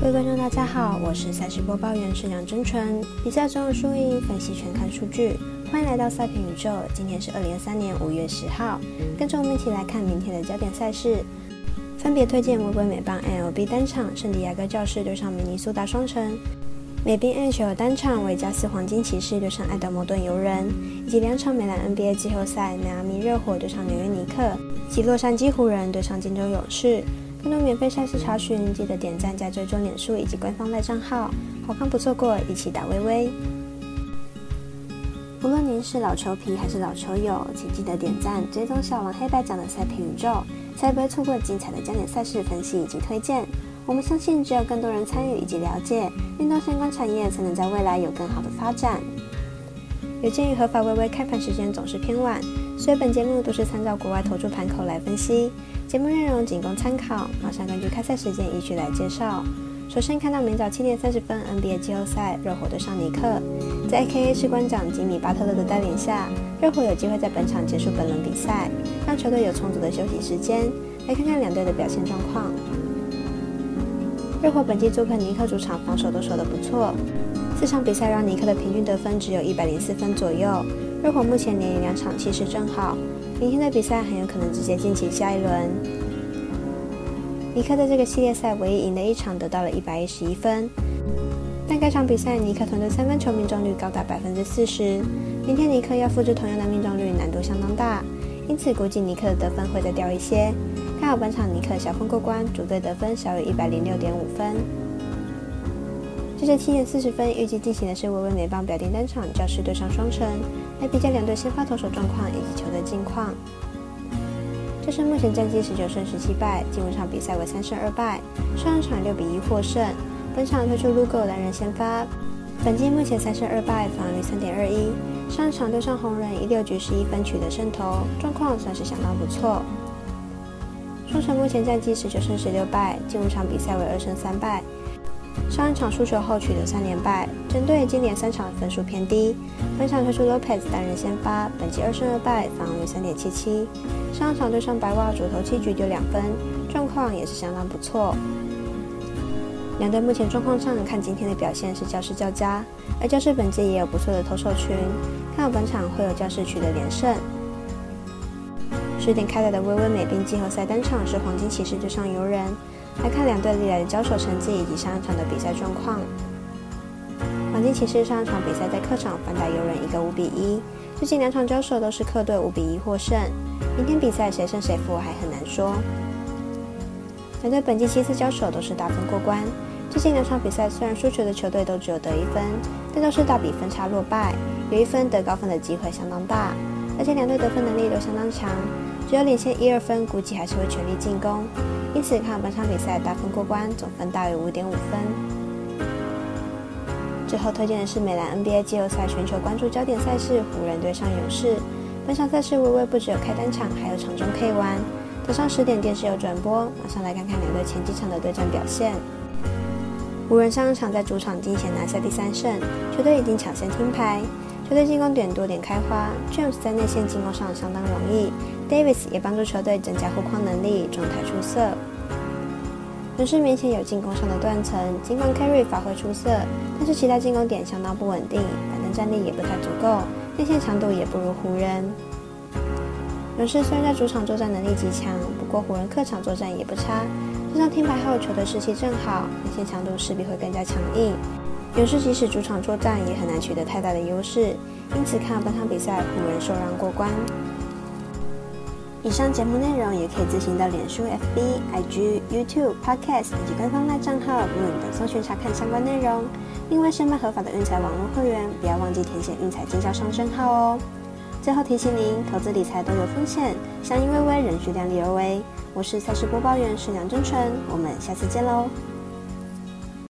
各位观众，大家好，我是赛事播报员是梁真纯。比赛中的输赢分析全看数据，欢迎来到赛评宇宙。今天是二零二三年五月十号，跟着我们一起来看明天的焦点赛事，分别推荐微微美棒 MLB 单场圣地亚哥教士对上明尼苏达双城，美宾 NHL 单场维加斯黄金骑士对上爱德摩顿游人，以及两场美兰 NBA 季后赛迈阿密热火对上纽约尼克，及洛杉矶湖人对上金州勇士。更多免费赛事查询，记得点赞加追踪脸书以及官方赖账号，好看不错过，一起打微微。无论您是老球皮还是老球友，请记得点赞追踪小王黑白奖的赛评宇宙，才不会错过精彩的焦点赛事分析以及推荐。我们相信，只有更多人参与以及了解运动相关产业，才能在未来有更好的发展。有鉴于合法微微开盘时间总是偏晚，所以本节目都是参照国外投注盘口来分析。节目内容仅供参考，马上根据开赛时间依序来介绍。首先看到明早七点三十分 NBA 季后赛，热火对上尼克，在 AKA 士官长吉米巴特勒的带领下，热火有机会在本场结束本轮比赛，让球队有充足的休息时间。来看看两队的表现状况。热火本季做客尼克主场，防守都守得不错，四场比赛让尼克的平均得分只有一百零四分左右。热火目前连赢两场，气势正好。明天的比赛很有可能直接晋级下一轮。尼克在这个系列赛唯一赢的一场得到了一百一十一分，但该场比赛尼克团队三分球命中率高达百分之四十，明天尼克要复制同样的命中率难度相当大，因此估计尼克的得分会再掉一些。本场尼克小分过关，主队得分小于一百零六点五分。这是七点四十分预计进行的是微微美棒表定单场教师对上双城。来比较两队先发投手状况以及球队近况。这是目前战绩十九胜十七败，进入场比赛为三胜二败，上一场六比一获胜。本场推出 Lugo 单人先发，本季目前三胜二败，防御三点二一。上一场对上红人，以六局十一分取得胜投，状况算是相当不错。双城目前战绩十九胜十六败，近五场比赛为二胜三败。上一场输球后取得三连败，针对今年三场分数偏低，本场推出 Lopez 单人先发，本季二胜二败，防御三点七七。上一场对上白袜主投七局丢两分，状况也是相当不错。两队目前状况上看今天的表现是教士较佳，而教士本季也有不错的投手群，看好本场会有教士取得连胜。十点开打的微微美兵季后赛单场是黄金骑士对上游人。来看两队历来的交手成绩以及上一场的比赛状况。黄金骑士上一场比赛在客场反打游人一个五比一，最近两场交手都是客队五比一获胜。明天比赛谁胜谁负还很难说。两队本季七次交手都是大分过关，最近两场比赛虽然输球的球队都只有得一分，但都是大比分差落败，有一分得高分的机会相当大，而且两队得分能力都相当强，只有领先一二分，估计还是会全力进攻。因此，看本场比赛大分过关，总分大于五点五分。最后推荐的是美兰 NBA 季后赛全球关注焦点赛事——湖人对上勇士。本场赛事微微不只有开单场，还有场中可以玩。早上十点电视有转播，马上来看看两队前几场的对战表现。湖人上一场在主场惊险拿下第三胜，球队已经抢先听牌。球队进攻点多点开花，James 在内线进攻上相当容易，Davis 也帮助球队增加护框能力，状态出色。勇士明显有进攻上的断层，尽管 Carry 发挥出色，但是其他进攻点相当不稳定，板凳战力也不太足够，内线强度也不如湖人。勇士虽然在主场作战能力极强，不过湖人客场作战也不差，加上听牌后球队士气正好，内线强度势必会更加强硬。勇士即使主场作战也很难取得太大的优势，因此看本场比赛湖人受让过关。以上节目内容也可以自行到脸书、FB、IG、YouTube、Podcast 以及官方赖账号 Moon 等搜寻查看相关内容。另外，申办合法的运彩网络会员，不要忘记填写运彩经销商证号哦。最后提醒您，投资理财都有风险，相依微微，仍需量力而为。我是赛事播报员是梁真纯，我们下次见喽。